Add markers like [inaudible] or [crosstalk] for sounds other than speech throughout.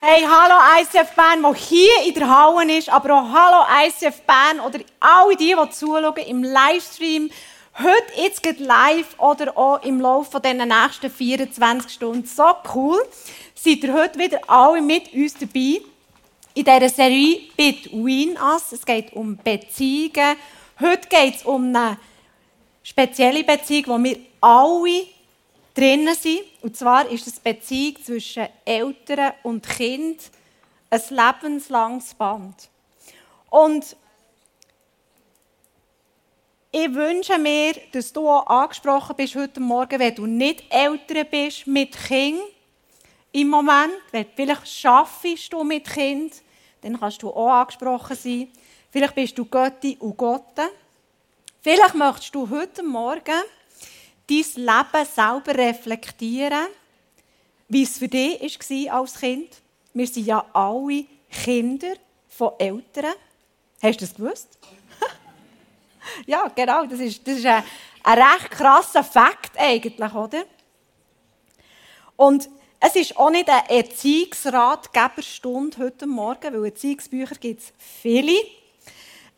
Hey, hallo ICF Bern, der hier in der Halle ist, aber auch hallo ICF Bern oder alle die, die zuschauen im Livestream, heute jetzt geht live oder auch im Laufe dieser nächsten 24 Stunden. So cool, seid ihr heute wieder alle mit uns dabei in dieser Serie Between Us. Es geht um Beziehungen. Heute geht es um eine spezielle Beziehung, wo wir alle drinnen sind. Und zwar ist es die Beziehung zwischen Eltern und Kind ein lebenslanges Band. Und ich wünsche mir, dass du auch angesprochen bist heute Morgen, wenn du nicht Eltern bist mit Kind im Moment, vielleicht schaffst du mit Kind, dann kannst du auch angesprochen sein. Vielleicht bist du Götti und Gotte. Vielleicht möchtest du heute Morgen dein Leben selber reflektieren, wie es für dich war als Kind. Wir sind ja alle Kinder von Eltern. Hast du das gewusst? [laughs] ja, genau. Das ist, das ist ein, ein recht krasser Fakt eigentlich, oder? Und es ist auch nicht eine Erziehungsratgeberstunde heute Morgen, weil Erziehungsbücher gibt es viele.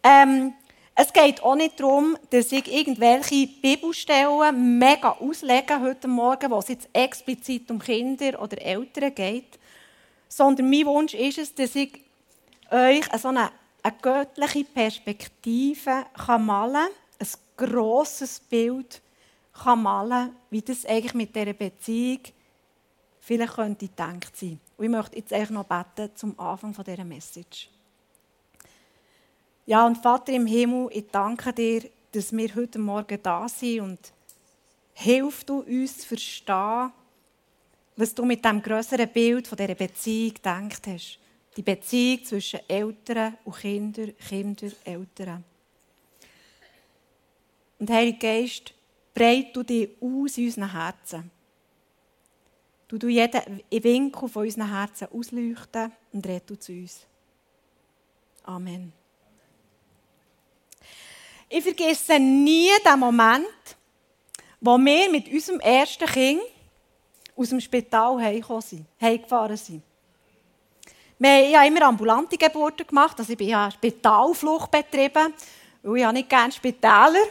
Ähm, es geht auch nicht darum, dass ich irgendwelche Bibelstellen mega auslege heute Morgen, wo es jetzt explizit um Kinder oder Eltern geht, sondern mein Wunsch ist es, dass ich euch eine, eine göttliche Perspektive kann malen kann, ein grosses Bild kann malen wie das eigentlich mit dieser Beziehung vielleicht könnte gedacht sein. Und ich möchte jetzt eigentlich noch beten zum Anfang dieser Message. Ja, und Vater im Himmel, ich danke dir, dass wir heute Morgen da sind und hilf du uns zu verstehen, was du mit dem größeren Bild von dieser Beziehung gedacht hast. Die Beziehung zwischen Eltern und Kindern, Kinder, Eltern. Und Heiliger Geist, breit du dich aus in unseren Herzen. Du du jeden Winkel von unseren Herzen ausleuchten und red du zu uns. Amen. Ich vergesse nie den Moment, wo wir mit unserem ersten Kind aus dem Spital heimgefahren sind. Wir haben immer ambulante Geburten gemacht, also ich habe Spitalflucht betrieben, weil ich nicht gerne Spitäler.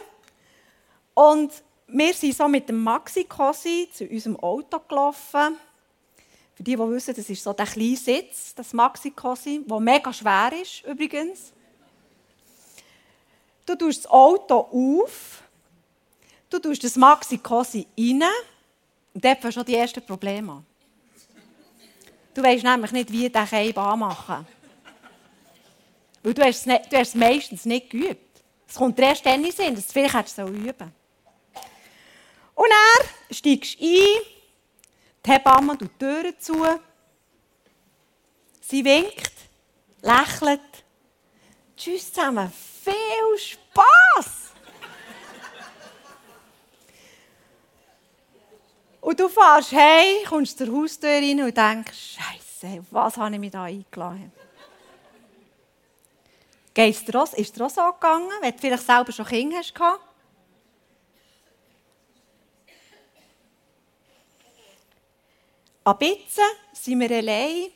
Und wir sind so mit dem Maxi-Cosi zu unserem Auto gelaufen. Für die, die wissen, das ist so der kleine Sitz, das Maxi-Cosi, der mega schwer ist übrigens. Du tust das Auto auf, du tust das Maxi Cosi rein und dort fängst schon die ersten Probleme an. Du weißt nämlich nicht, wie der Keib anmachen Weil du hast, es nicht, du hast es meistens nicht geübt. Es kommt erst dann in Sinn, dass du vielleicht hättest üben Und er steigst ein, die Hebamme tut die Türen zu, sie winkt, lächelt. Tschüss zusammen, viel Spass! und du fährst hey, kommst zur Haustür rein und denkst, Scheiße, was habe ich mir da eingeladen? Geht's dir auch, ist dir auch so gegangen, wenn du vielleicht selber schon Kinder hast? Ab jetzt sind wir allein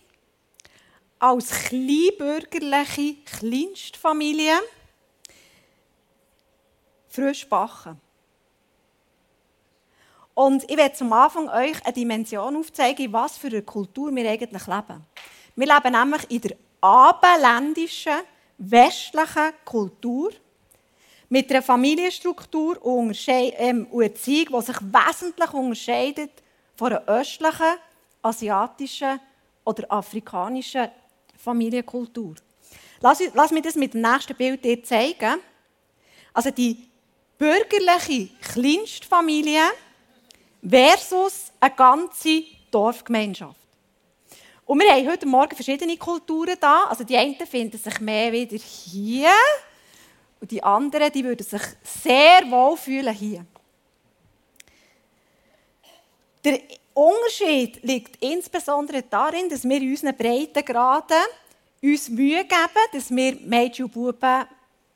als kleinbürgerliche Kleinstfamilie frisch backen. Und ich werde zum Anfang euch eine Dimension aufzeigen, was für eine Kultur wir eigentlich leben. Wir leben nämlich in der abendländischen, westlichen Kultur mit einer Familienstruktur und ähm, Erziehung, die sich wesentlich unterscheidet von einer östlichen, asiatischen oder afrikanischen Familienkultur. Lass, lass mich das mit dem nächsten Bild dir zeigen. Also die bürgerliche Kleinstfamilie versus eine ganze Dorfgemeinschaft. Und wir haben heute Morgen verschiedene Kulturen da. Also die einen finden sich mehr wieder hier und die anderen die würden sich sehr wohl fühlen hier. Der Unterschied liegt insbesondere darin, dass wir in unseren Breitengraden uns Mühe geben, dass wir Mädchen und Buben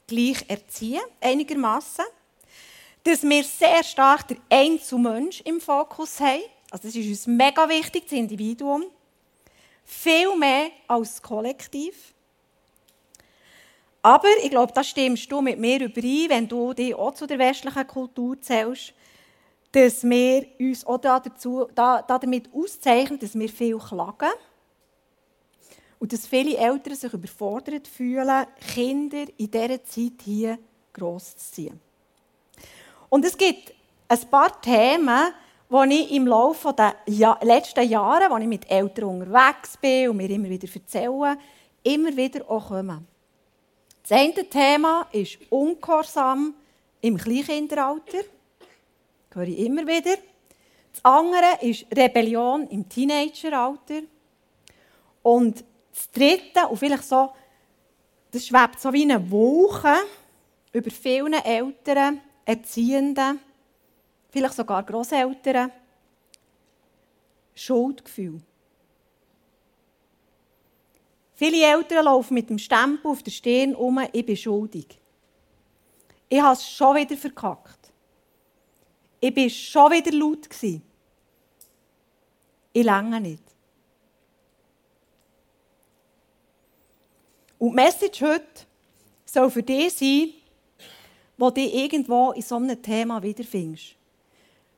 gleich erziehen, einigermaßen. Dass wir sehr stark den Einzelmensch im Fokus haben. Also das ist uns mega wichtig, das Individuum. Viel mehr als das Kollektiv. Aber ich glaube, da stimmst du mit mir überein, wenn du dich auch zu der westlichen Kultur zählst, dass wir uns auch dazu, da, damit auszeichnen, dass wir viel klagen und dass viele Eltern sich überfordert fühlen, Kinder in dieser Zeit hier gross zu ziehen. Und es gibt ein paar Themen, die ich im Laufe der letzten Jahre, als ich mit Eltern unterwegs bin und mir immer wieder erzähle, immer wieder auch kommen. Das eine Thema ist Ungehorsam im Kleinkinderalter. Das höre ich immer wieder. Das andere ist Rebellion im Teenageralter. Und das dritte, und vielleicht so, das schwebt so wie eine Wolke über vielen Eltern, Erziehenden, vielleicht sogar Großeltern, Schuldgefühl. Viele Eltern laufen mit dem Stempel auf der Stirn um, ich bin schuldig. Ich habe es schon wieder verkackt. Ich war schon wieder laut. Ich länge nicht. Und die Message heute soll für dich sein, wo du irgendwo in so einem Thema wiederfindest.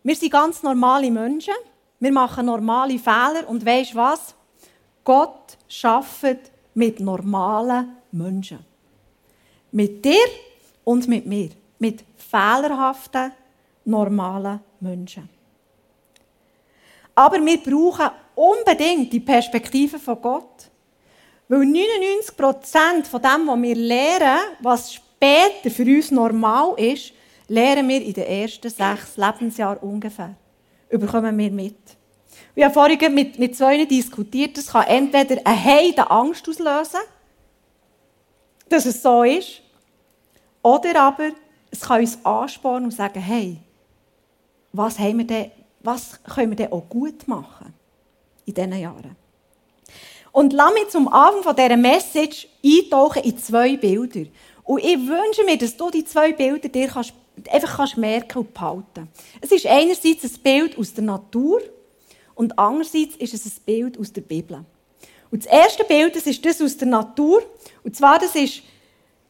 Wir sind ganz normale Menschen. Wir machen normale Fehler. Und weißt was? Gott schafft mit normalen Menschen. Mit dir und mit mir. Mit fehlerhaften, normalen Menschen. Aber wir brauchen unbedingt die Perspektive von Gott. Weil 99 Prozent von dem, was wir lernen, was später für uns normal ist, lernen wir in den ersten sechs Lebensjahren ungefähr. Überkommen wir mit. Ich habe vorhin mit, mit zwei diskutiert, das kann entweder eine heide Angst auslösen, dass es so ist, oder aber es kann uns anspornen und sagen, hey, was, haben wir denn, was können wir denn auch gut machen in diesen Jahren? Und lass mich zum Anfang dieser Message eintauchen in zwei Bilder. Und ich wünsche mir, dass du die zwei Bilder dir kannst, einfach kannst merken und behalten. Es ist einerseits ein Bild aus der Natur und andererseits ist es ein Bild aus der Bibel. Und das erste Bild, das ist das aus der Natur. Und zwar, das ist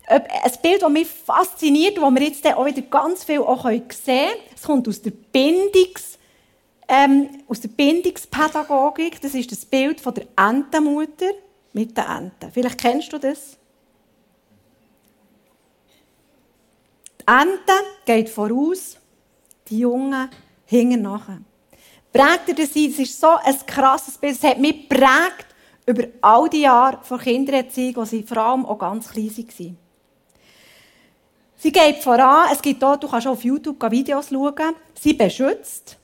ein Bild, das mich fasziniert und das wir jetzt auch wieder ganz viel auch sehen können. Es kommt aus der Bindungs- ähm, aus der Bindungspädagogik. Das ist das Bild von der Entenmutter mit den Enten. Vielleicht kennst du das. Ente geht voraus, die Jungen hingen nachher. Prägt ihr das ein? Es ist so ein krasses Bild. Es hat mich geprägt über all die Jahre von Kindererziehung, als sie vor allem auch ganz klein waren. Sie geht voran. Es gibt auch, du kannst auch auf YouTube Videos schauen. Sie beschützt.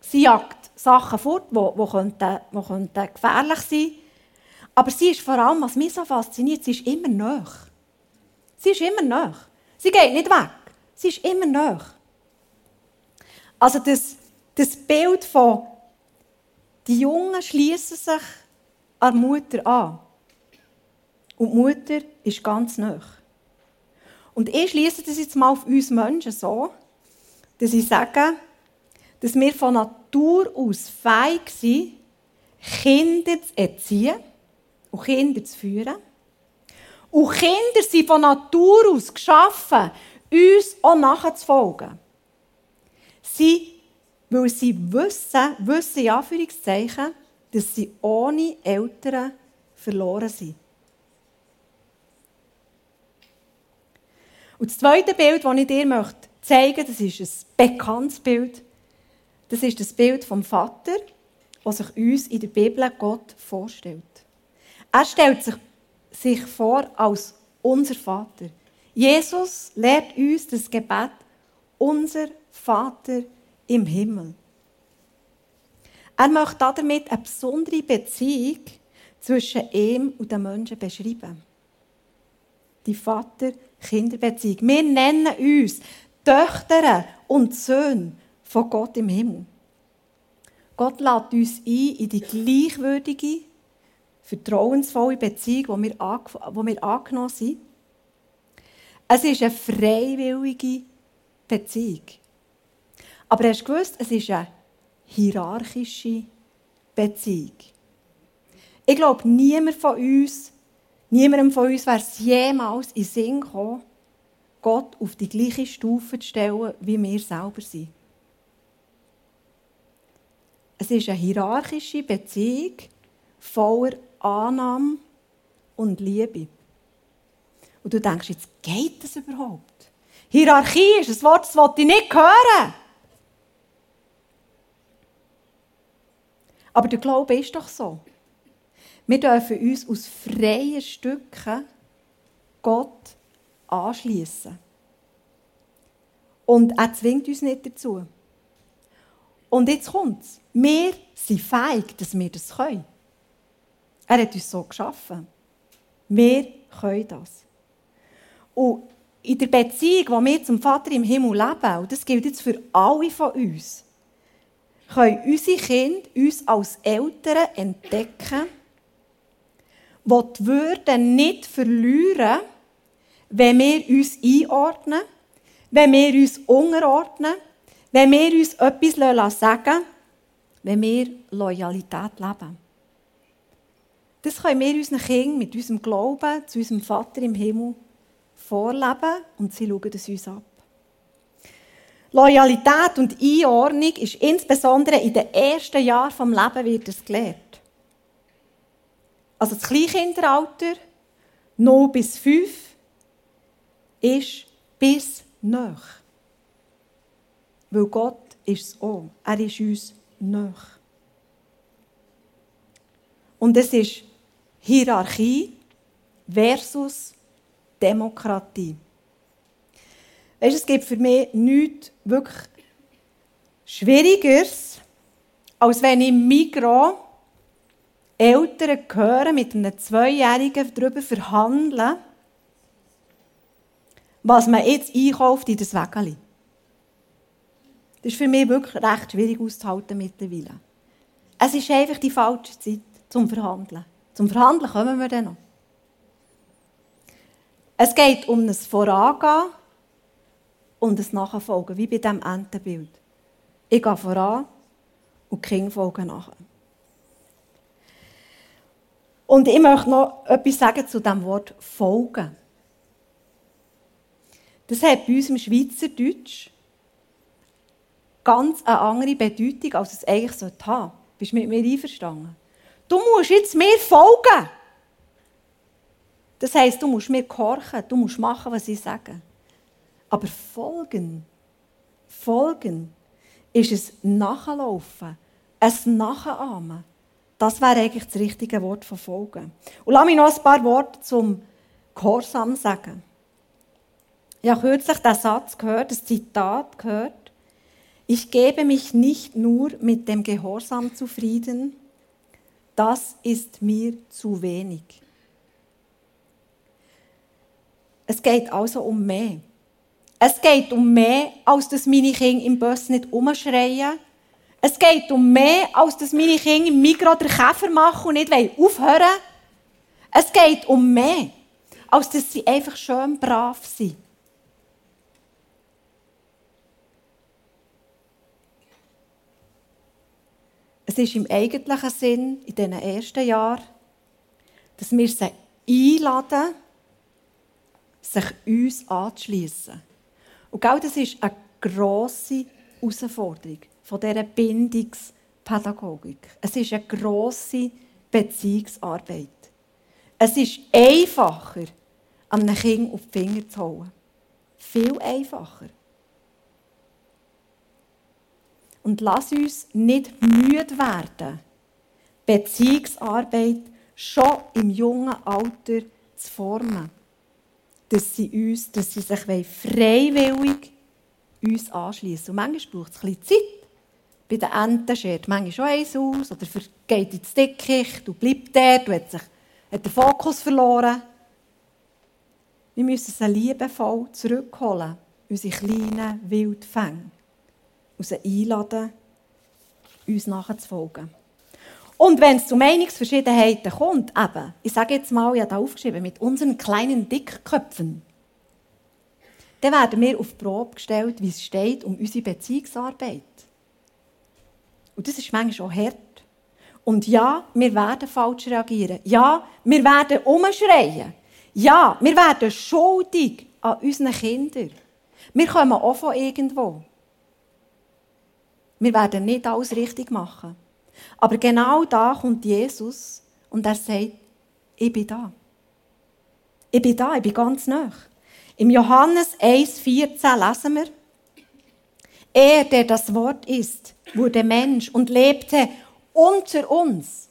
Sie jagt Sachen fort, die, die, könnten, die könnten gefährlich sein Aber sie ist vor allem, was mich so fasziniert, sie ist immer nah. Sie ist immer nah. Sie geht nicht weg. Sie ist immer nah. Also das, das Bild von, die Jungen schließen sich an die Mutter an. Und die Mutter ist ganz nah. Und ich schließe das jetzt mal auf uns Menschen so, dass ich sage, dass wir von Natur aus fähig sind, Kinder zu erziehen und Kinder zu führen. Und Kinder sind von Natur aus geschaffen, uns auch nachzufolgen. Sie, weil sie wissen, wissen in Anführungszeichen, dass sie ohne Eltern verloren sind. Und das zweite Bild, das ich dir zeigen möchte, das ist ein bekanntes Bild. Das ist das Bild vom Vater, das sich uns in der Bibel Gott vorstellt. Er stellt sich, sich vor als unser Vater. Jesus lehrt uns das Gebet, unser Vater im Himmel. Er möchte damit eine besondere Beziehung zwischen ihm und den Menschen beschreiben. Die Vater-Kinderbeziehung. Wir nennen uns Töchter und Söhne von Gott im Himmel. Gott lädt uns ein in die gleichwürdige, vertrauensvolle Beziehung, die wir, wo wir angenommen sind. Es ist eine freiwillige Beziehung. Aber hast du gewusst, es ist eine hierarchische Beziehung. Ich glaube, niemand von uns, niemandem von uns wäre es jemals in Sinn gekommen, Gott auf die gleiche Stufe zu stellen, wie wir selber sind. Es ist eine hierarchische Beziehung voller Annahme und Liebe. Und du denkst, jetzt geht das überhaupt? Hierarchie ist ein Wort, das wollte ich nicht hören. Aber der Glaube ist doch so. Wir dürfen uns aus freien Stücken Gott anschließen. Und er zwingt uns nicht dazu. Und jetzt kommt es. Wir sind fähig, dass wir das können. Er hat uns so geschaffen. Wir können das. Und in der Beziehung, die wir zum Vater im Himmel leben, und das gilt jetzt für alle von uns, können unsere Kinder uns als Eltern entdecken, die die Würde nicht verlieren, wenn wir uns einordnen, wenn wir uns unterordnen, wenn wir uns etwas sagen lassen, wenn wir Loyalität leben. Das können wir unseren Kindern mit unserem Glauben zu unserem Vater im Himmel vorleben und sie schauen es uns ab. Loyalität und Einordnung ist insbesondere in den ersten Jahren des Lebens wird es gelehrt. Also das Kleinkinderalter, 0 bis 5, ist bis nach. Weil Gott ist es auch. Er ist uns nach. Und es ist Hierarchie versus Demokratie. Weißt, es gibt für mich nichts wirklich Schwierigeres, als wenn im Migros Eltern hören, mit einem Zweijährigen darüber verhandeln, was man jetzt einkauft in das Wägeli. Das ist für mich wirklich recht schwierig auszuhalten mittlerweile. Es ist einfach die falsche Zeit zum Verhandeln. Zum Verhandeln kommen wir dann noch. Es geht um ein Vorangehen und ein Nachfolgen, wie bei diesem Entenbild. Ich gehe voran und die Kinder folgen nachher. Und ich möchte noch etwas sagen zu dem Wort folgen. Das hat bei uns im Schweizerdeutsch ganz eine andere Bedeutung, als es eigentlich haben sollte. Bist du mit mir einverstanden? Du musst jetzt mir folgen. Das heisst, du musst mir gehorchen, du musst machen, was ich sage. Aber folgen, folgen, ist es Nachlaufen, ein Nachahmen. Das wäre eigentlich das richtige Wort von folgen. Und lass mich noch ein paar Worte zum Gehorsam sagen. Ich habe kürzlich den Satz gehört, das Zitat gehört. Ich gebe mich nicht nur mit dem Gehorsam zufrieden, das ist mir zu wenig. Es geht also um mehr. Es geht um mehr, als dass meine Kinder im Bus nicht umschreien. Es geht um mehr, als dass meine Kinder im Mikro den Käfer machen und nicht aufhören. Es geht um mehr, als dass sie einfach schön brav sind. Es ist im eigentlichen Sinn, in diesen ersten Jahren, dass wir sie einladen, sich uns anzuschliessen. Und genau das ist eine grosse Herausforderung von dieser Bindungspädagogik. Es ist eine grosse Beziehungsarbeit. Es ist einfacher, einem Kind auf die Finger zu holen. Viel einfacher. Und lass uns nicht müde werden, Beziehungsarbeit schon im jungen Alter zu formen dass sie, uns, dass sie sich freiwillig uns anschließen. Und manchmal braucht es ein bisschen Zeit. Bei den Enten schert manchmal schon eins aus oder geht ins Dickicht und bleibt dort und hat, sich, hat den Fokus verloren. Wir müssen sie liebevoll zurückholen, unsere kleinen Wildfänge, und sie einladen, uns nachzufolgen. Und wenn es zu Meinungsverschiedenheiten kommt, eben, ich sage jetzt mal, habe da aufgeschrieben, mit unseren kleinen Dickköpfen, dann werden wir auf die Probe gestellt, wie es steht um unsere Beziehungsarbeit. Und das ist manchmal auch hart. Und ja, wir werden falsch reagieren. Ja, wir werden umschreien. Ja, wir werden schuldig an unseren Kindern. Wir kommen auch von irgendwo. Wir werden nicht alles richtig machen. Aber genau da kommt Jesus und er sagt, ich bin da. Ich bin da, ich bin ganz nah. Im Johannes 1,14 lesen wir, er, der das Wort ist, wurde Mensch und lebte unter uns.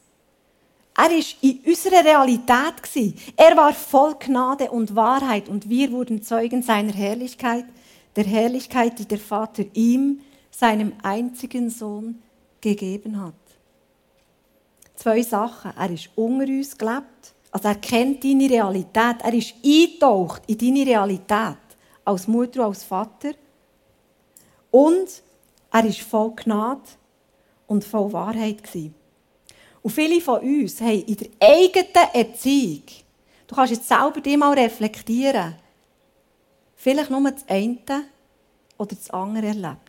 Er war in unserer Realität. Er war voll Gnade und Wahrheit und wir wurden Zeugen seiner Herrlichkeit, der Herrlichkeit, die der Vater ihm, seinem einzigen Sohn, gegeben hat. Zwei Sachen. Er ist unter uns gelebt, also er kennt deine Realität. Er ist eingetaucht in deine Realität als Mutter und als Vater. Und er ist voll Gnade und voll Wahrheit. Und viele von uns haben in der eigenen Erziehung, du kannst jetzt selber dich mal reflektieren, vielleicht nur das eine oder das andere erlebt.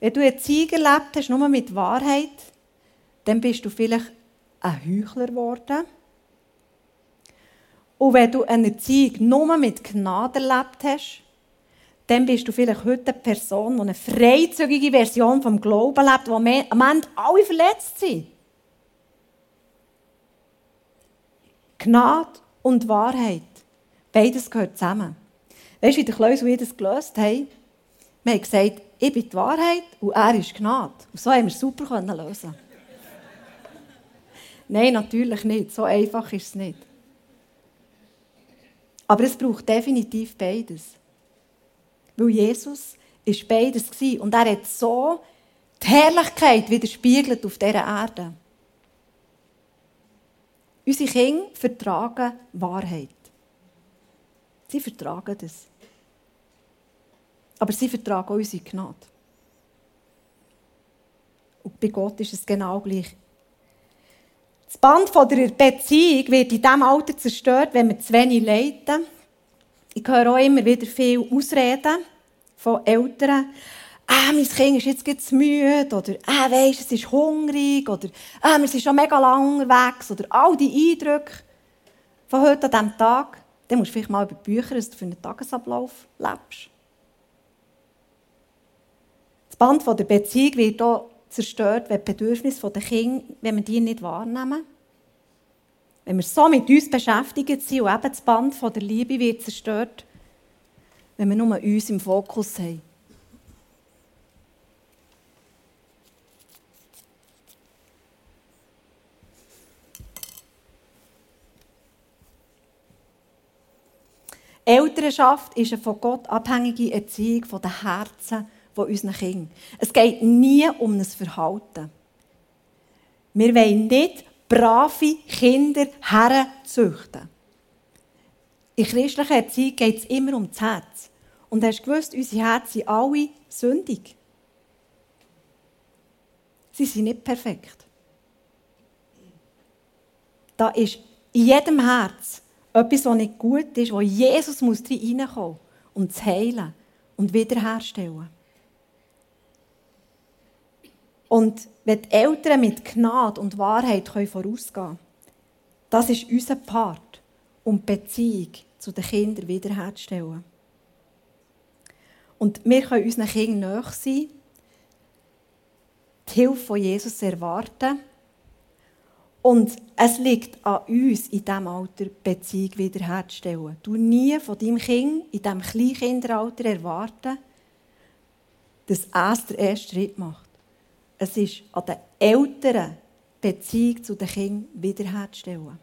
Wenn du Erziehung erlebt hast, nur mit Wahrheit, dann bist du vielleicht ein Heuchler geworden. Und wenn du eine Erziehung nur mit Gnade erlebt hast, dann bist du vielleicht heute eine Person, die eine freizügige Version vom Glauben lebt, wo am Ende alle verletzt sind. Gnade und Wahrheit, beides gehört zusammen. Weißt du, wie der Klaus das gelöst haben? Wir haben gesagt, ich bin die Wahrheit und er ist Gnade. Und so haben wir es super lösen Nein, natürlich nicht. So einfach ist es nicht. Aber es braucht definitiv beides. Weil Jesus ist beides und er hat so die Herrlichkeit widerspiegelt auf dieser Erde. Unsere Kinder vertragen Wahrheit. Sie vertragen das. Aber sie vertragen auch unsere Gnade. Und bei Gott ist es genau gleich. Das Band von der Beziehung wird in diesem Alter zerstört, wenn wir zu wenig leiten. Ich höre auch immer wieder viel Ausreden von Eltern. Ah, mein Kind ist jetzt zu müde. Oder, ah, weisst, es ist hungrig. Oder, ah, wir sind schon mega lang unterwegs. Oder all die Eindrücke von heute an diesem Tag. Dann musst du vielleicht mal über Bücher, dass du für einen Tagesablauf lebst. Das Band der Beziehung wird auch zerstört, wenn die Bedürfnisse der Kinder, wenn wir die nicht wahrnehmen. Wenn wir so mit uns beschäftigt sind und eben das Band der Liebe wird zerstört, wenn wir nur uns im Fokus haben. Elternschaft ist eine von Gott abhängige Erziehung der Herzen von unseren Kindern. Es geht nie um ein Verhalten. Wir wollen nicht brave Kinder herzüchten. In christlicher Erziehung geht es immer um das Herz. Und hast du gewusst, unsere Herzen sind alle sündig. Sie sind nicht perfekt. Da ist in jedem Herz etwas, was nicht gut ist, wo Jesus muss reinkommen muss, um zu heilen und wiederherstellen. Und wenn die Eltern mit Gnade und Wahrheit vorausgehen können, das ist unser Part, um die Beziehung zu den Kindern wiederherzustellen. Und wir können unseren Kindern nahe sein, die Hilfe von Jesus erwarten. Und es liegt an uns, in diesem Alter Beziehung wiederherzustellen. Du nie von deinem Kind in diesem Kleinkinderalter erwarten, dass er den ersten Schritt macht. Es ist an den Eltern, die Beziehung zu den Kindern wiederherzustellen.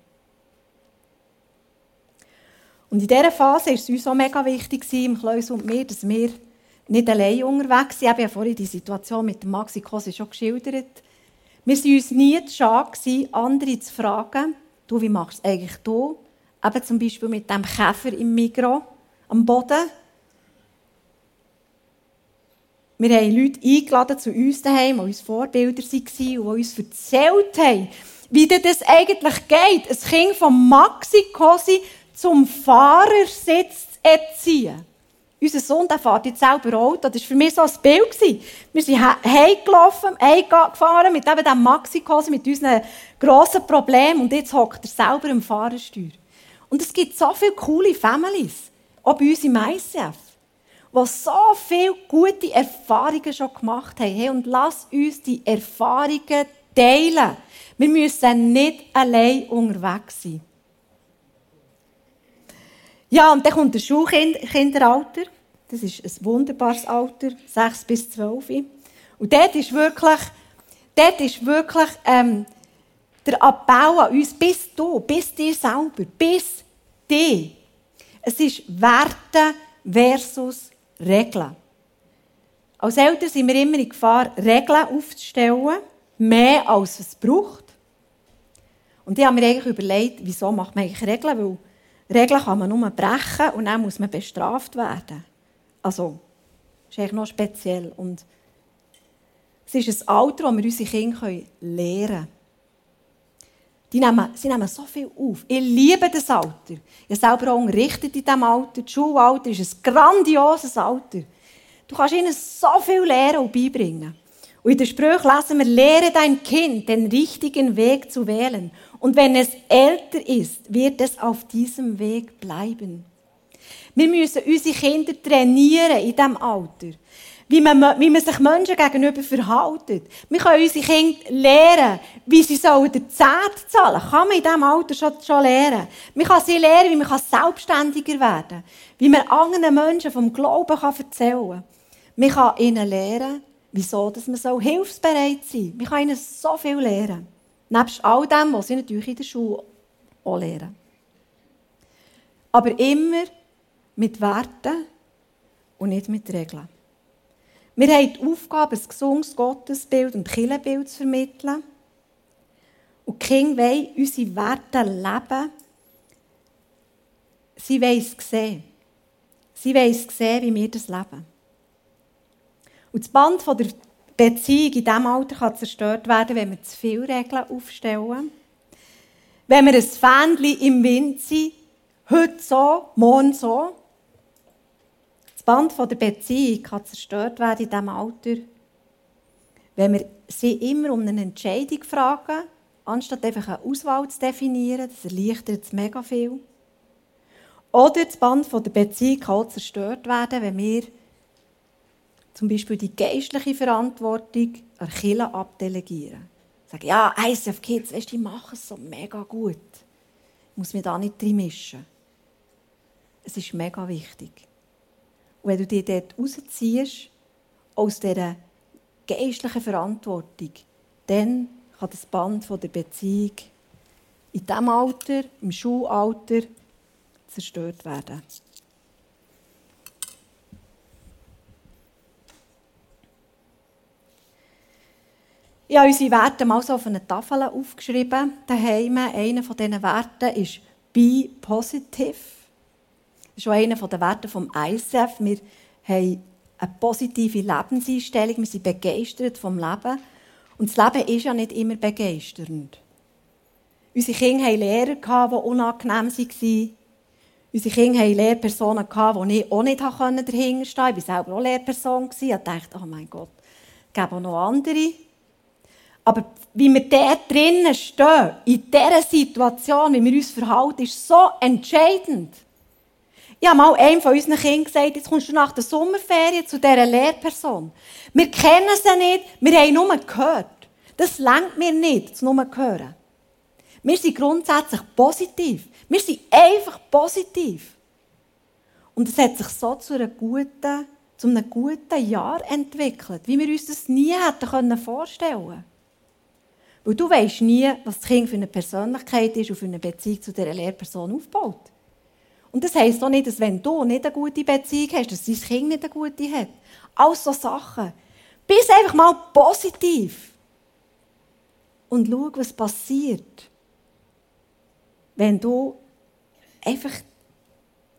Und in dieser Phase war es uns auch mega wichtig, im Kleus und mir, dass wir nicht allein unterwegs sind. Ich habe ja vorhin die Situation mit Maxi Kosi schon geschildert. Wir waren uns nie zu schade, andere zu fragen, du, wie machst du es eigentlich du? Eben zum Beispiel mit dem Käfer im Mikro am Boden. Wir haben Leute eingeladen zu uns daheim, die uns Vorbilder waren und uns erzählt haben, wie das eigentlich geht, ein Kind von Maxi Cosi zum Fahrersitz zu erziehen. Unser Sohn der fährt jetzt selber Auto. Das war für mich so ein Bild. Wir sind heimgelaufen, heimgefahren mit eben dem Maxi-Kose, mit unseren grossen Problemen. Und jetzt hockt er selber im Fahrersteuer. Und es gibt so viele coole Families, auch bei uns im ICF, die so viele gute Erfahrungen schon gemacht haben. Hey, und lass uns die Erfahrungen teilen. Wir müssen nicht allein unterwegs sein. Ja, und dann kommt das Schulkinderalter. Das ist ein wunderbares Alter, 6 bis 12. Und dort ist wirklich, dort ist wirklich ähm, der Appell an uns, bis du, bis dir selber, bis dich. Es ist Werte versus Regeln. Als Eltern sind wir immer in Gefahr, Regeln aufzustellen, mehr als es braucht. Und ich habe mir eigentlich überlegt, wieso macht man eigentlich Regeln? Weil Regeln kann man nur brechen und dann muss man bestraft werden. Also, das ist eigentlich noch speziell. Und es ist ein Alter, das wir unsere Kinder lernen können. Die nehmen, sie nehmen so viel auf. Ich liebe das Alter. Ich selber auch unterrichtet in diesem Alter. Das Schulalter ist ein grandioses Alter. Du kannst ihnen so viel lernen und beibringen. Und in der Sprüche lesen wir, lehre dein Kind, den richtigen Weg zu wählen. Und wenn es älter ist, wird es auf diesem Weg bleiben. Wir müssen unsere Kinder trainieren in diesem Alter. Wie man, wie man sich Menschen gegenüber verhält. Wir können unsere Kinder lernen, wie sie sollen den Zehnt zahlen Kann man in diesem Alter schon, schon lernen. Man kann sie lernen, wie man selbstständiger werden kann. Wie man anderen Menschen vom Glauben erzählen kann. Man kann ihnen lernen, wieso dass man hilfsbereit sein soll. Man kann ihnen so viel lernen. Nebst all dem, was sie natürlich in der Schule auch lernen. Aber immer mit Werten und nicht mit Regeln. Wir haben die Aufgabe, ein gesundes Gottesbild und Kirchenbild zu vermitteln. Und die Kinder wollen unsere Werte leben. Sie wollen es sehen. Sie wollen es sehen, wie wir das leben. Und das Band der Beziehung in diesem Alter kann zerstört werden, wenn wir zu viele Regeln aufstellen. Wenn wir ein Fähnchen im Wind sind, heute so, morgen so. Das Band von der Beziehung kann zerstört werden in diesem Alter, wenn wir sie immer um eine Entscheidung fragen, anstatt einfach eine Auswahl zu definieren. Das erleichtert es mega viel. Oder das Band von der Beziehung kann auch zerstört werden, wenn wir zum Beispiel die geistliche Verantwortung an Kirche abdelegieren. Sagen, ja, ICF Kids, weißt, die machen es so mega gut. Ich muss mich da nicht drin mischen. Es ist mega wichtig. Und wenn du dich dort rausziehst, aus dieser geistlichen Verantwortung, dann kann das Band der Beziehung in diesem Alter, im Schulalter, zerstört werden. Ich habe unsere Werte mal so auf einer Tafel aufgeschrieben. Daheim. Einer von diesen Werten ist «Be positive». Das ist auch einer der Werte des ISF. Wir haben eine positive Lebenseinstellung. Wir sind begeistert vom Leben. Und das Leben ist ja nicht immer begeisternd. Unsere Kinder hatten Lehrer, die unangenehm waren. Unsere Kinder hatten Lehrpersonen, die ich auch nicht dahinter stehen konnte. Ich war selber auch Lehrperson. Ich dachte, oh mein Gott, es gibt auch noch andere. Aber wie wir da drinnen stehen, in dieser Situation, wie wir uns verhalten, ist so entscheidend. Ich habe mal einem von unseren Kindern gesagt, jetzt kommst du nach der Sommerferien zu dieser Lehrperson. Wir kennen sie nicht, wir haben nur gehört. Das lenkt mir nicht, zu nur hören. Wir sind grundsätzlich positiv. Wir sind einfach positiv. Und es hat sich so zu, einer guten, zu einem guten Jahr entwickelt, wie wir uns das nie hätten vorstellen können. Weil du weißt nie, was das Kind für eine Persönlichkeit ist und für eine Beziehung zu dieser Lehrperson aufbaut. Und das heisst auch nicht, dass wenn du nicht eine gute Beziehung hast, dass dein Kind nicht eine gute hat. All so Sachen. Bist einfach mal positiv. Und schau, was passiert, wenn du einfach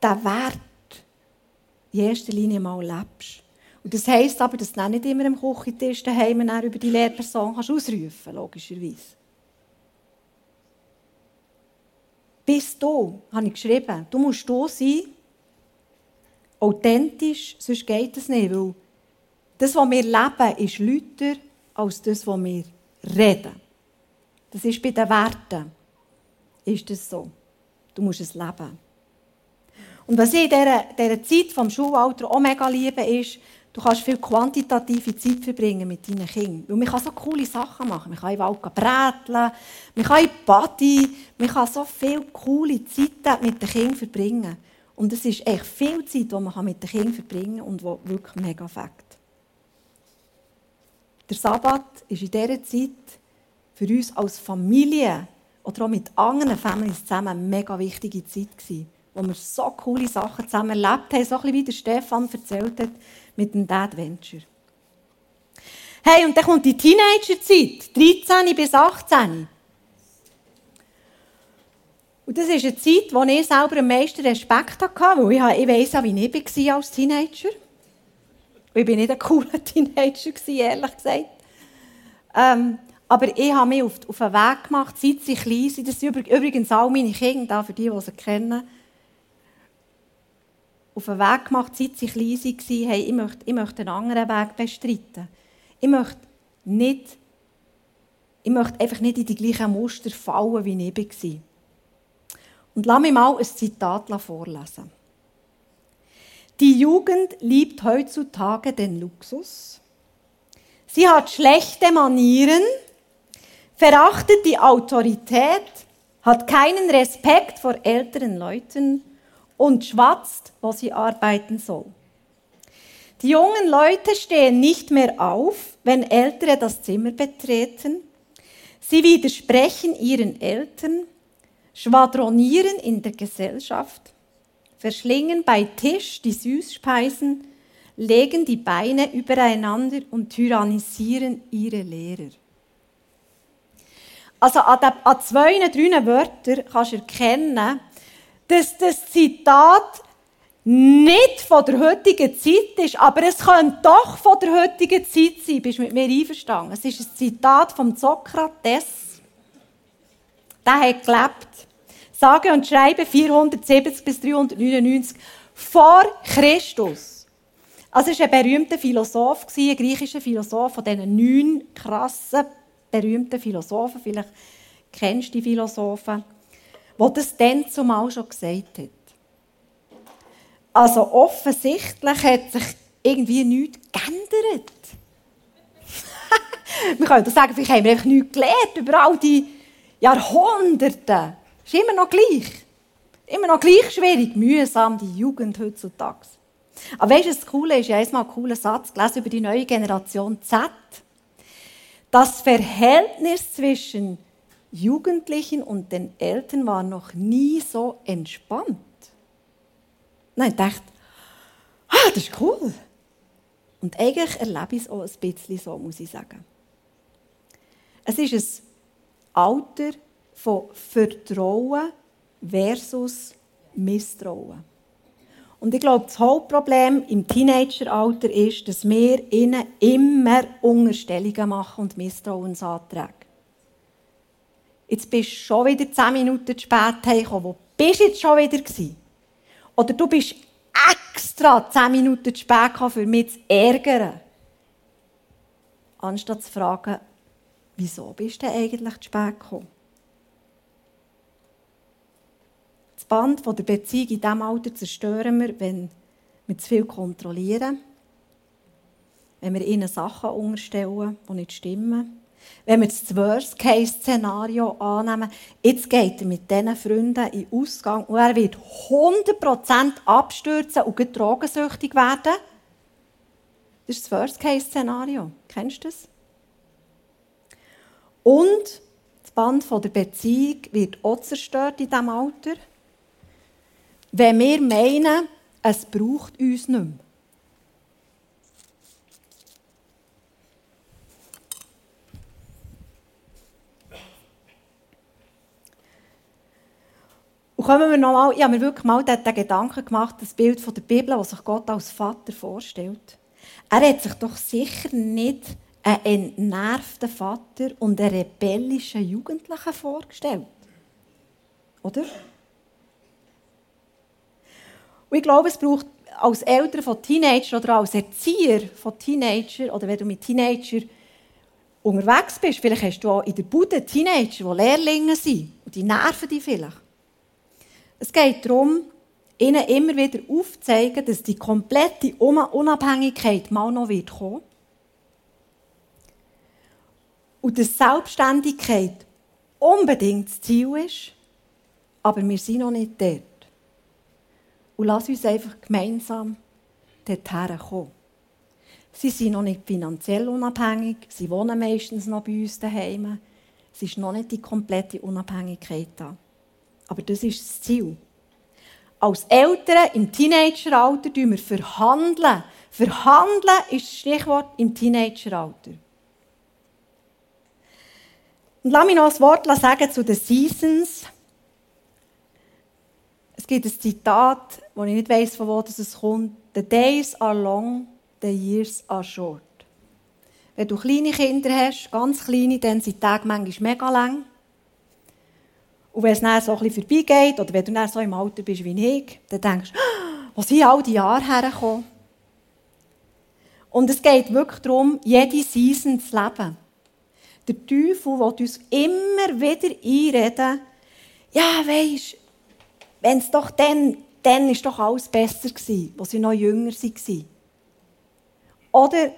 diesen Wert in erster Linie mal lebst. Und das heisst aber, dass du nicht immer am Küchentisch daheim über die Lehrperson ausrufen kannst, logischerweise. Bist du, habe ich geschrieben, du musst du sein, Authentisch, sonst geht es nicht, weil das, was wir leben, ist lauter als das, was wir reden. Das ist bei den Werten. Ist das so? Du musst es leben. Und was ich in dieser, dieser Zeit vom Schulalter auch mega liebe, ist, du kannst viel quantitative Zeit verbringen mit deinen Kindern. Weil man kann so coole Sachen machen. Man kann im Wald bräteln, man kann in die Party, man kann so viele coole Zeiten mit den Kindern verbringen. Und es ist echt viel Zeit, die man mit den Kindern verbringen kann und die wirklich mega fängt. Der Sabbat ist in dieser Zeit für uns als Familie oder auch mit anderen Familien zusammen eine mega wichtige Zeit gewesen, wo wir so coole Sachen zusammen erlebt haben, so ein bisschen wie der Stefan erzählt hat mit dem Dad Venture. Hey, und dann kommt die Teenagerzeit, 13 bis 18. Und das ist eine Zeit, wo ich selber am meisten Respekt hatte, weil ich, ich weiss auch, wie ich war als Teenager. Und ich war nicht ein cooler [laughs] Teenager, ehrlich gesagt. Ähm, aber ich habe mich auf, den Weg gemacht, seit sie klein sind. Das sind übrigens all meine Kinder, für die, die sie kennen. Auf den Weg gemacht, seit sie klein waren, hey, ich möchte, ich möchte einen anderen Weg bestreiten. Ich möchte nicht, ich möchte einfach nicht in die gleichen Muster fallen, wie ich war. Und lass mich mal ein Zitat vorlesen. Die Jugend liebt heutzutage den Luxus. Sie hat schlechte Manieren, verachtet die Autorität, hat keinen Respekt vor älteren Leuten und schwatzt, wo sie arbeiten soll. Die jungen Leute stehen nicht mehr auf, wenn Ältere das Zimmer betreten. Sie widersprechen ihren Eltern, schwadronieren in der Gesellschaft, verschlingen bei Tisch die Süßspeisen, legen die Beine übereinander und tyrannisieren ihre Lehrer. Also an, an zwei, drei Wörtern kannst du erkennen, dass das Zitat nicht von der heutigen Zeit ist, aber es könnte doch von der heutigen Zeit sein. Bist du mit mir einverstanden? Es ist ein Zitat von Sokrates. Der hat gelebt. Sage und schreibe 470 bis 399 vor Christus. Also er war ein berühmter Philosoph, ein griechischer Philosoph von diesen neun krassen, berühmten Philosophen. Vielleicht kennst du die Philosophen, der das dann zumal schon gesagt hat. Also offensichtlich hat sich irgendwie nichts geändert. [laughs] wir können sagen, vielleicht haben wir einfach nichts gelernt über all die Jahrhunderte. Ist immer noch gleich. Immer noch gleich schwierig, mühsam, die Jugend heutzutage. Aber weißt du, das Coole ist, ja einmal einen coolen Satz gelesen über die neue Generation Z. Das Verhältnis zwischen Jugendlichen und den Eltern war noch nie so entspannt. Nein, ich dachte, ah, das ist cool. Und eigentlich erlebe ich es auch ein bisschen so, muss ich sagen. Es ist ein Alter von Vertrauen versus Misstrauen. Und ich glaube, das Hauptproblem im Teenageralter ist, dass wir ihnen immer Unterstellungen machen und Misstrauensanträge. Jetzt bist du schon wieder zehn Minuten zu spät heimgekommen. Wo bist du jetzt schon wieder? Gewesen? Oder du bist extra zehn Minuten zu spät gekommen, für mich zu ärgern. Anstatt zu fragen, wieso bist du eigentlich zu spät gekommen? Das Band der Beziehung in diesem Alter zerstören wir, wenn wir zu viel kontrollieren, wenn wir ihnen Sachen unterstellen, die nicht stimmen. Wenn wir das Worst-Case-Szenario annehmen, jetzt geht er mit diesen Freunden in den Ausgang und er wird 100% abstürzen und drogensüchtig werden. Das ist das Worst-Case-Szenario. Kennst du das? Und das Band der Beziehung wird auch zerstört in diesem Alter wenn wir meinen, es braucht uns nicht mehr. Und kommen wir nochmal, ich habe mir wirklich mal den, Gedanken gemacht, das Bild von der Bibel, das sich Gott als Vater vorstellt. Er hat sich doch sicher nicht einen entnervten Vater und einen rebellischen Jugendlichen vorgestellt. Oder? Und ich glaube, es braucht, als Eltern von Teenagern oder als Erzieher von Teenagern oder wenn du mit Teenagern unterwegs bist, vielleicht hast du auch in der Bude Teenager, die Lehrlinge sind und die nerven dich vielleicht. Es geht darum, ihnen immer wieder aufzuzeigen, dass die komplette Unabhängigkeit mal noch wird kommen und dass Selbstständigkeit unbedingt das Ziel ist, aber wir sind noch nicht dort. Und lass uns einfach gemeinsam dorthin kommen. Sie sind noch nicht finanziell unabhängig, sie wohnen meistens noch bei uns daheim. Es ist noch nicht die komplette Unabhängigkeit da. Aber das ist das Ziel. Als Eltern im Teenageralter tun wir verhandeln. Verhandeln ist das Stichwort im Teenageralter. Und lass mich noch ein Wort sagen zu den Seasons. Es gibt ein Zitat, wo ich nicht weiss, von wo es kommt. The days are long, the years are short. Wenn du kleine Kinder hast, ganz kleine, dann sind die Tage manchmal mega lang. Und wenn es dann so ein bisschen vorbeigeht, oder wenn du dann so im Alter bist wie ich, dann denkst du, [gasps] wo sind all die Jahre hergekommen? Und es geht wirklich darum, jede Season zu leben. Der Teufel will uns immer wieder einreden, ja, weisst, wenn es doch dann, dann ist doch alles besser gewesen, als sie noch jünger waren. Oder,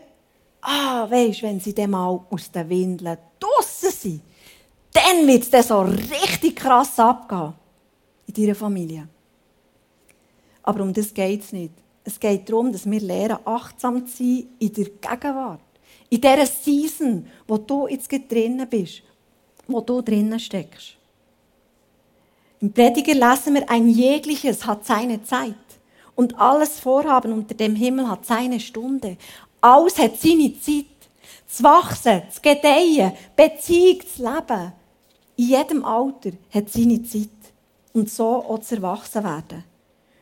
ah, weisst, wenn sie dann mal aus den Windeln draussen sind, dann wird es so richtig krass abgehen in deiner Familie. Aber um das geht es nicht. Es geht darum, dass wir lernen, achtsam zu sein in der Gegenwart. In dieser Season, wo du jetzt drinnen bist, wo du drinnen steckst. Im Prediger lesen wir, ein jegliches hat seine Zeit. Und alles Vorhaben unter dem Himmel hat seine Stunde. Alles hat seine Zeit. Das Wachsen, das Gedeihen, Beziehung, das Leben. In jedem Alter hat seine Zeit. Und so auch zu erwachsen werden.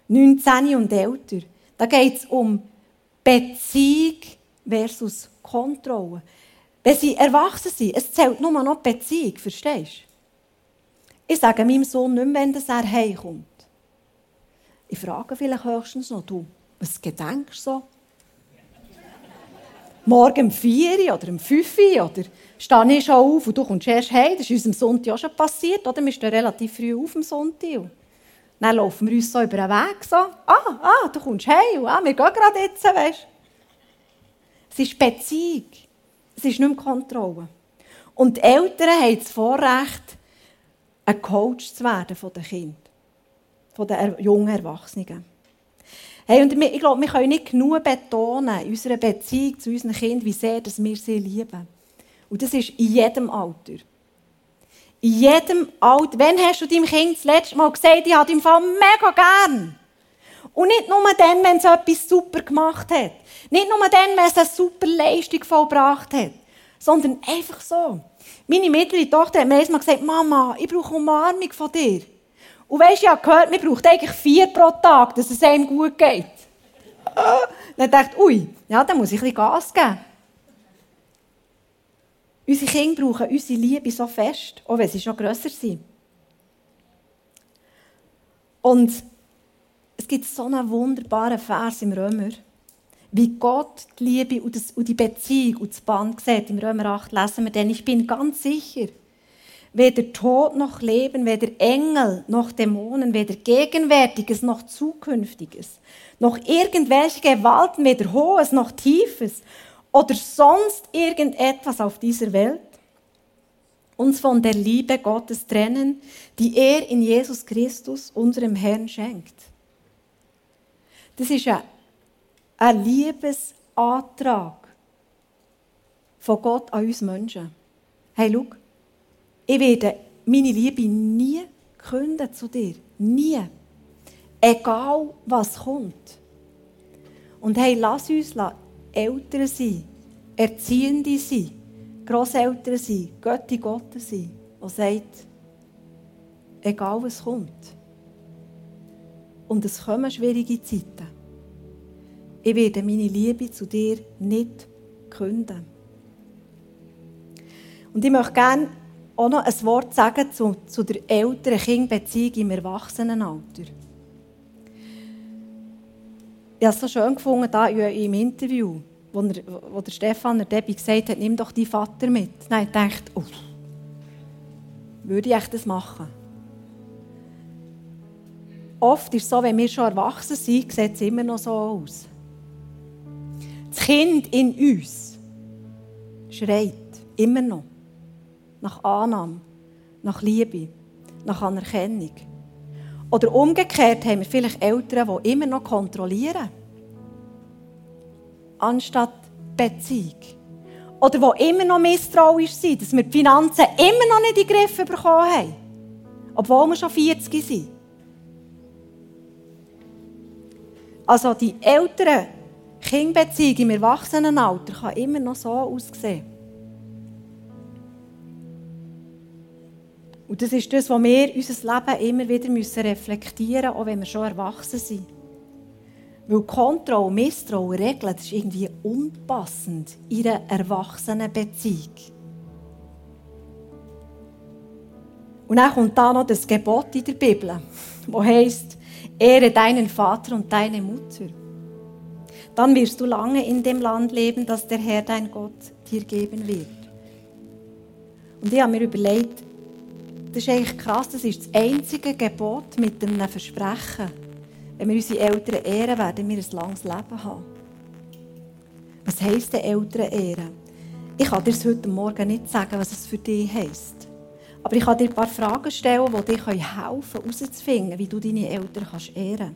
19 und älter. Da geht es um Beziehung versus Kontrolle. Wenn sie erwachsen sind, es zählt nur noch Beziehung, verstehst du? Ich sage meinem Sohn nicht mehr, wenn er heimkommt. Ich frage vielleicht höchstens noch, du, was gedenkst du so? Morgen um 4 oder um 5 Uhr oder stehe ich schon auf und du kommst erst heim. Das ist uns am Sonntag auch schon passiert. Oder? Wir stehen relativ früh auf am Sonntag. Dann laufen wir uns so über den Weg. So. Ah, ah, du kommst heim. Ah, wir gehen gerade jetzt. Weißt? Es ist Beziehung. Es ist nicht mehr Kontrolle. Und die Eltern haben das Vorrecht, ein Coach zu werden von den Kindern, von den jungen Erwachsenen. Hey, und ich glaube, wir können nicht genug betonen in unserer Beziehung zu unseren Kindern, wie sehr dass wir sie lieben. Und das ist in jedem Alter. In jedem Alter. Wann hast du deinem Kind das letzte Mal gesagt, ich habe im Fall mega gern? Und nicht nur dann, wenn es etwas super gemacht hat. Nicht nur dann, wenn es eine super Leistung vollbracht hat. Sondern einfach so. Meine mittlere Tochter hat mir einmal gesagt, Mama, ich brauche Umarmung von dir. Und weisst du, ich habe gehört, man braucht eigentlich vier pro Tag, dass es einem gut geht. dann dachte ui, ja, dann muss ich ein Gas geben. Unsere Kinder brauchen unsere Liebe so fest, auch wenn sie schon grösser sind. Und es gibt so einen wunderbaren Vers im Römer wie Gott die Liebe und, die Beziehung und das Band sieht. Im Römer 8 lesen wir denn, ich bin ganz sicher, weder Tod noch Leben, weder Engel noch Dämonen, weder Gegenwärtiges noch Zukünftiges, noch irgendwelche Gewalten, weder Hohes noch Tiefes oder sonst irgendetwas auf dieser Welt uns von der Liebe Gottes trennen, die er in Jesus Christus, unserem Herrn, schenkt. Das ist ja ein Liebesantrag von Gott an uns Menschen. Hey, schau, ich werde meine Liebe nie künden zu dir. Nie. Egal, was kommt. Und hey, lass uns Eltern sein, Erziehende sein, Grosseltern sein, Götti Gottes sein, die sagt, egal was kommt. Und es kommen schwierige Zeiten ich werde meine Liebe zu dir nicht künden. Und ich möchte gerne auch noch ein Wort sagen zu, zu der älteren Kindbeziehung im Erwachsenenalter. Ich habe es so schön gefunden, da im Interview, wo, er, wo der Stefan der Debbie gesagt hat, nimm doch deinen Vater mit. Habe ich gedacht, oh, würde ich das machen? Oft ist es so, wenn wir schon erwachsen sind, sieht es immer noch so aus. Das Kind in uns schreit immer noch nach Annahme, nach Liebe, nach Anerkennung. Oder umgekehrt haben wir vielleicht Eltern, die immer noch kontrollieren, anstatt Beziehung. Oder die immer noch misstrauisch sind, dass wir die Finanzen immer noch nicht in den Griff bekommen haben, obwohl wir schon 40 sind. Also die ältere Kindbeziehung im Erwachsenenalter kann immer noch so aussehen. Und das ist das, was wir unser Leben immer wieder reflektieren müssen, auch wenn wir schon erwachsen sind. Weil Kontrolle, Misstrauen, Regeln, das ist irgendwie unpassend in einer erwachsenen Beziehung. Und dann kommt da noch das Gebot in der Bibel, das heisst, ehre deinen Vater und deine Mutter. Dann wirst du lange in dem Land leben, das der Herr, dein Gott, dir geben wird. Und ich habe mir überlegt, das ist eigentlich krass, das ist das einzige Gebot mit einem Versprechen. Wenn wir unsere Eltern ehren, werden wir ein langes Leben haben. Was heisst denn Eltern ehren? Ich kann dir heute Morgen nicht sagen, was es für dich heisst. Aber ich kann dir ein paar Fragen stellen, die dir helfen können, herauszufinden, wie du deine Eltern kannst ehren kannst.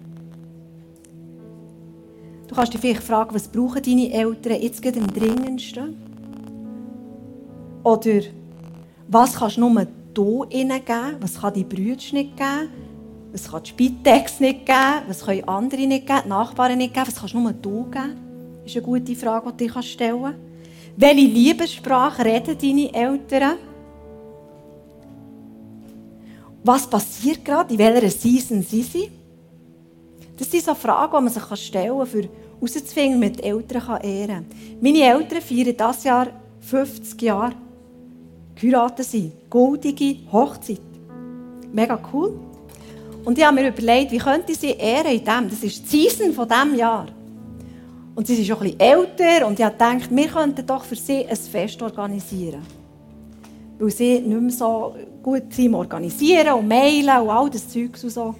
Du kannst dich vielleicht fragen, was brauchen deine Eltern jetzt gerade am dringendsten? Oder was kannst du nur du ihnen geben? Was kann die Brüder nicht geben? Was kann die Spitex nicht geben? Was können andere nicht geben? Die Nachbarn nicht geben? Was kannst nur du geben? Das ist eine gute Frage, die du stellen kannst. Welche Liebessprache reden deine Eltern? Was passiert gerade? In welcher Season sind sie? Das sind so Fragen, die man sich stellen kann, um herauszufinden, wie die Eltern ehren kann. Meine Eltern feiern dieses Jahr 50 Jahre geheiratet sind. Goldige Hochzeit. Mega cool. Und ich habe mir überlegt, wie könnte ich sie ehren in dem? Das ist die Season von diesem Jahr. Und sie sind schon bisschen älter und ich habe gedacht, wir könnten doch für sie ein Fest organisieren. Weil sie nicht mehr so gut sind organisieren und mailen und all das Zeug und so. Und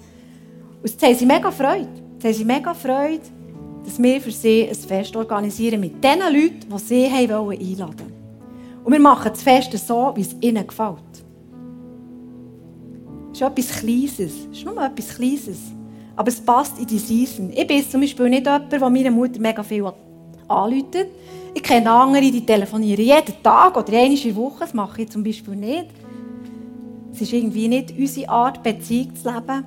jetzt haben sie mega Freude. Jetzt haben sie mega Freude, dass wir für sie ein Fest organisieren mit den Leuten, die sie einladen wollten. Und wir machen das Fest so, wie es ihnen gefällt. Es ist etwas Kleines. Es ist nur etwas Kleines. Aber es passt in die Season. Ich bin zum Beispiel nicht jemand, der meiner Mutter mega viel anruft. Ich kenne andere, die telefonieren jeden Tag oder der Woche. Das mache ich zum Beispiel nicht. Es ist irgendwie nicht unsere Art, Beziehung zu leben.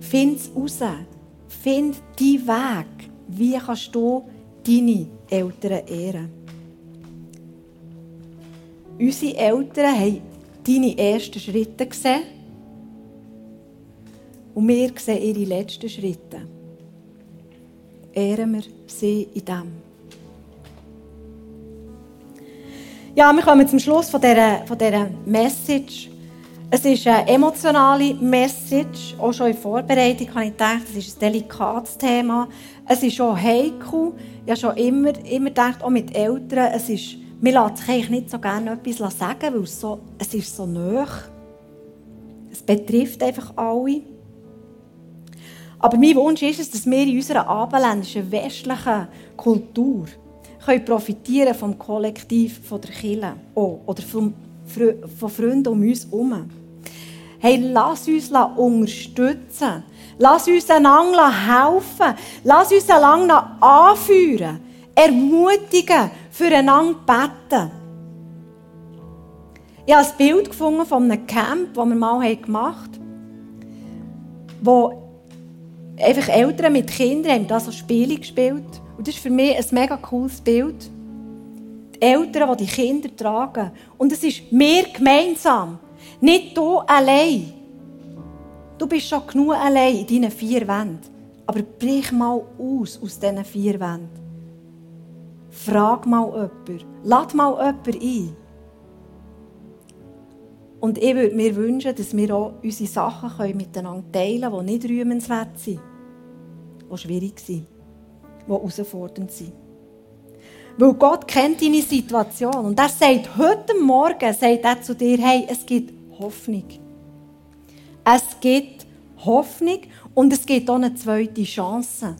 Find es raus. Find deinen Weg. Wie kannst du deine Eltern ehren? Unsere Eltern haben deine ersten Schritte gesehen und wir sehen ihre letzten Schritte. Ehren wir sie in dem. Ja, wir kommen zum Schluss von dieser, von dieser Message. Es ist eine emotionale Message. Auch schon in Vorbereitung habe ich gedacht, es ist ein delikates Thema. Es ist auch heikel. Ich habe schon immer, immer gedacht, auch mit Eltern, es ist man lässt sich eigentlich nicht so gerne etwas sagen, weil es, so, es ist so nah. Es betrifft einfach alle. Aber mein Wunsch ist es, dass wir in unserer abendländischen, westlichen Kultur können profitieren vom Kollektiv von der Kirche oh, oder vom, von Freunden um uns herum. Hey, lass uns unterstützen. Lass uns einander helfen. Lass uns einander anführen, ermutigen, füreinander beten. Ich habe ein Bild gefunden von einem Camp, das wir mal gemacht haben, wo einfach Eltern mit Kindern haben da so Spiele gespielt. Und das ist für mich ein mega cooles Bild. Die Eltern, die die Kinder tragen. Und es ist wir gemeinsam, nicht du allein. Du bist schon genug allein in deinen vier Wänden. Aber brich mal aus aus diesen vier Wänden. Frag mal jemanden. Lad mal jemanden ein. Und ich würde mir wünschen, dass wir auch unsere Sachen miteinander teilen können, die nicht rühmenswert sind. die schwierig sind, die herausfordernd sind. Weil Gott kennt deine Situation und er sagt, heute Morgen sagt er zu dir, hey, es gibt Hoffnung. Es gibt Hoffnung und es gibt auch eine zweite Chance.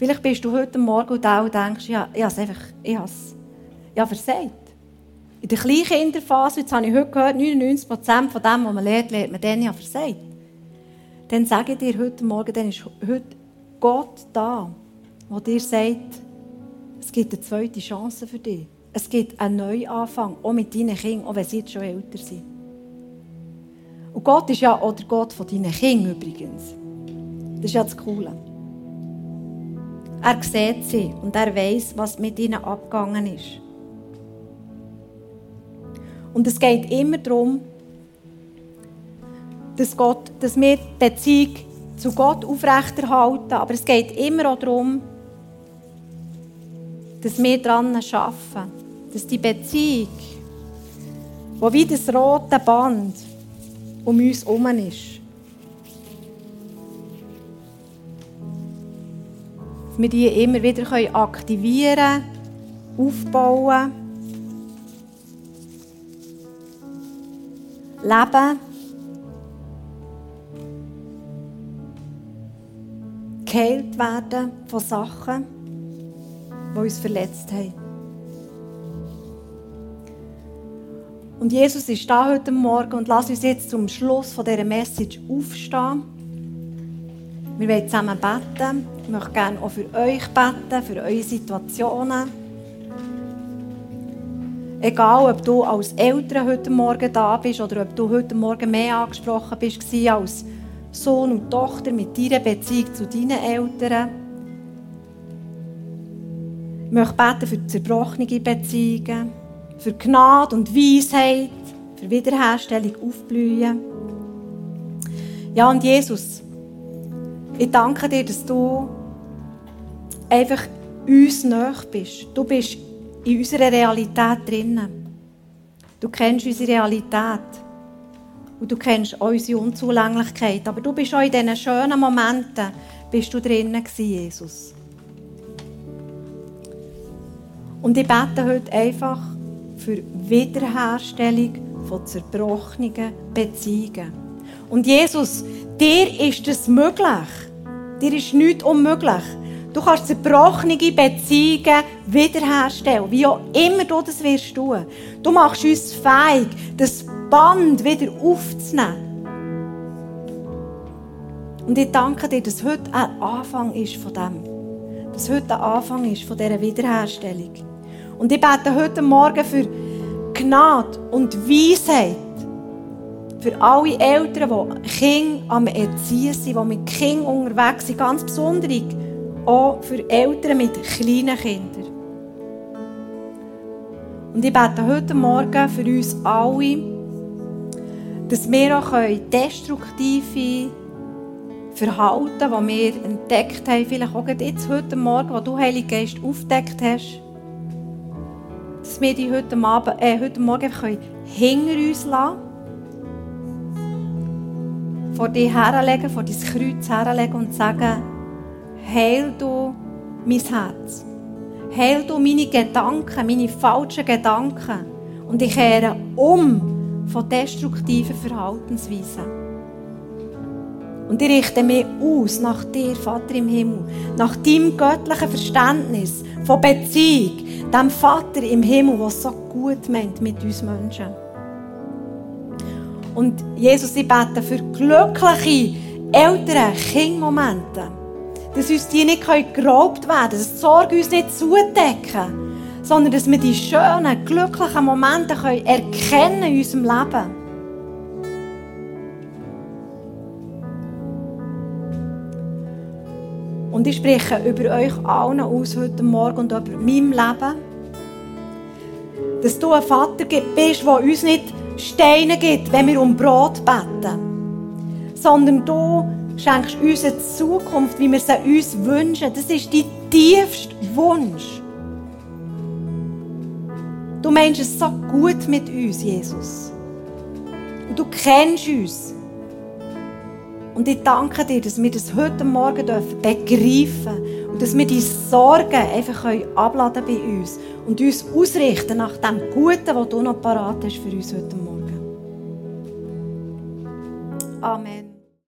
Vielleicht bist du heute Morgen und auch denkst, ja, ich habe es einfach, ich ich habe versagt. In der Kleinkinderphase, jetzt habe ich heute gehört, 99% von dem, was man lernt, lernt man dann ja versagt. Dann sage ich dir heute Morgen, dann ist heute Gott da, der dir sagt, es gibt eine zweite Chance für dich. Es gibt einen Neuanfang, auch mit deinen Kindern, auch wenn sie jetzt schon älter sind. Und Gott ist ja auch der Gott von deinen Kindern übrigens. Das ist ja das Coole. Er sieht sie und er weiß, was mit ihnen abgegangen ist. Und es geht immer darum, dass, Gott, dass wir die Beziehung zu Gott aufrechterhalten. Aber es geht immer auch darum, dass wir daran arbeiten. Dass die Beziehung, die wie das rote Band um uns herum ist, wir die immer wieder aktivieren können, aufbauen, leben. Geheilt werden von Sachen, die uns verletzt haben. Und Jesus ist da heute Morgen und lass uns jetzt zum Schluss von dieser Message aufstehen. Wir wollen zusammen beten. Ich möchte gerne auch für euch beten, für eure Situationen. Egal, ob du als Eltern heute Morgen da bist oder ob du heute Morgen mehr angesprochen bist als Sohn und Tochter mit deiner Beziehung zu deinen Eltern. Ich möchte beten für zerbrochene Beziehungen für Gnade und Weisheit, für Wiederherstellung aufblühen. Ja, und Jesus, ich danke dir, dass du einfach uns näher bist. Du bist in unserer Realität drinnen. Du kennst unsere Realität. Und du kennst unsere Unzulänglichkeit. Aber du bist auch in diesen schönen Momenten bist du drinnen Jesus. Und ich bete heute einfach, für Wiederherstellung von zerbrochenen Beziehungen. Und Jesus, dir ist es möglich. Dir ist nichts unmöglich. Du kannst zerbrochene Beziehungen wiederherstellen, wie auch immer du das wirst tun. Du machst uns fähig, das Band wieder aufzunehmen. Und ich danke dir, dass heute ein Anfang ist von dem. Dass heute ein Anfang ist von dieser Wiederherstellung. Und ich bete heute Morgen für Gnade und Weisheit für alle Eltern, die Kinder am Erziehen sind, die mit Kindern unterwegs sind, ganz besonders auch für Eltern mit kleinen Kindern. Und ich bete heute Morgen für uns alle, dass wir auch destruktive Verhalten, die wir entdeckt haben, vielleicht auch jetzt heute Morgen, wo du Heilige Geist aufdeckt hast, dass wir die heute, Abend, äh, heute Morgen hinter uns lassen vor dir herlegen, vor dein Kreuz herlegen und sagen, heil du mein Herz. Heil du meine Gedanken, meine falschen Gedanken. Und ich kehre um von destruktiven Verhaltensweisen. Und ich richte mich aus nach dir, Vater im Himmel, nach deinem göttlichen Verständnis von Beziehung, dem Vater im Himmel, der so gut meint mit uns Menschen. Und Jesus, ich bete für glückliche Eltern, Kindmomente, dass uns die nicht geraubt werden können, dass die Sorge uns nicht zudecken, sondern dass wir die schönen, glücklichen Momente erkennen in unserem Leben. Und ich spreche über euch allen aus heute Morgen und über mein Leben. Dass du ein Vater bist, der uns nicht Steine gibt, wenn wir um Brot beten. Sondern du schenkst uns eine Zukunft, wie wir sie uns wünschen. Das ist dein tiefster Wunsch. Du meinst es so gut mit uns, Jesus. Und du kennst uns. Und ich danke dir, dass wir das heute Morgen dürfen begreifen und dass wir die Sorgen einfach abladen bei uns und uns ausrichten nach dem Guten, was du noch parat hast für uns heute Morgen. Amen.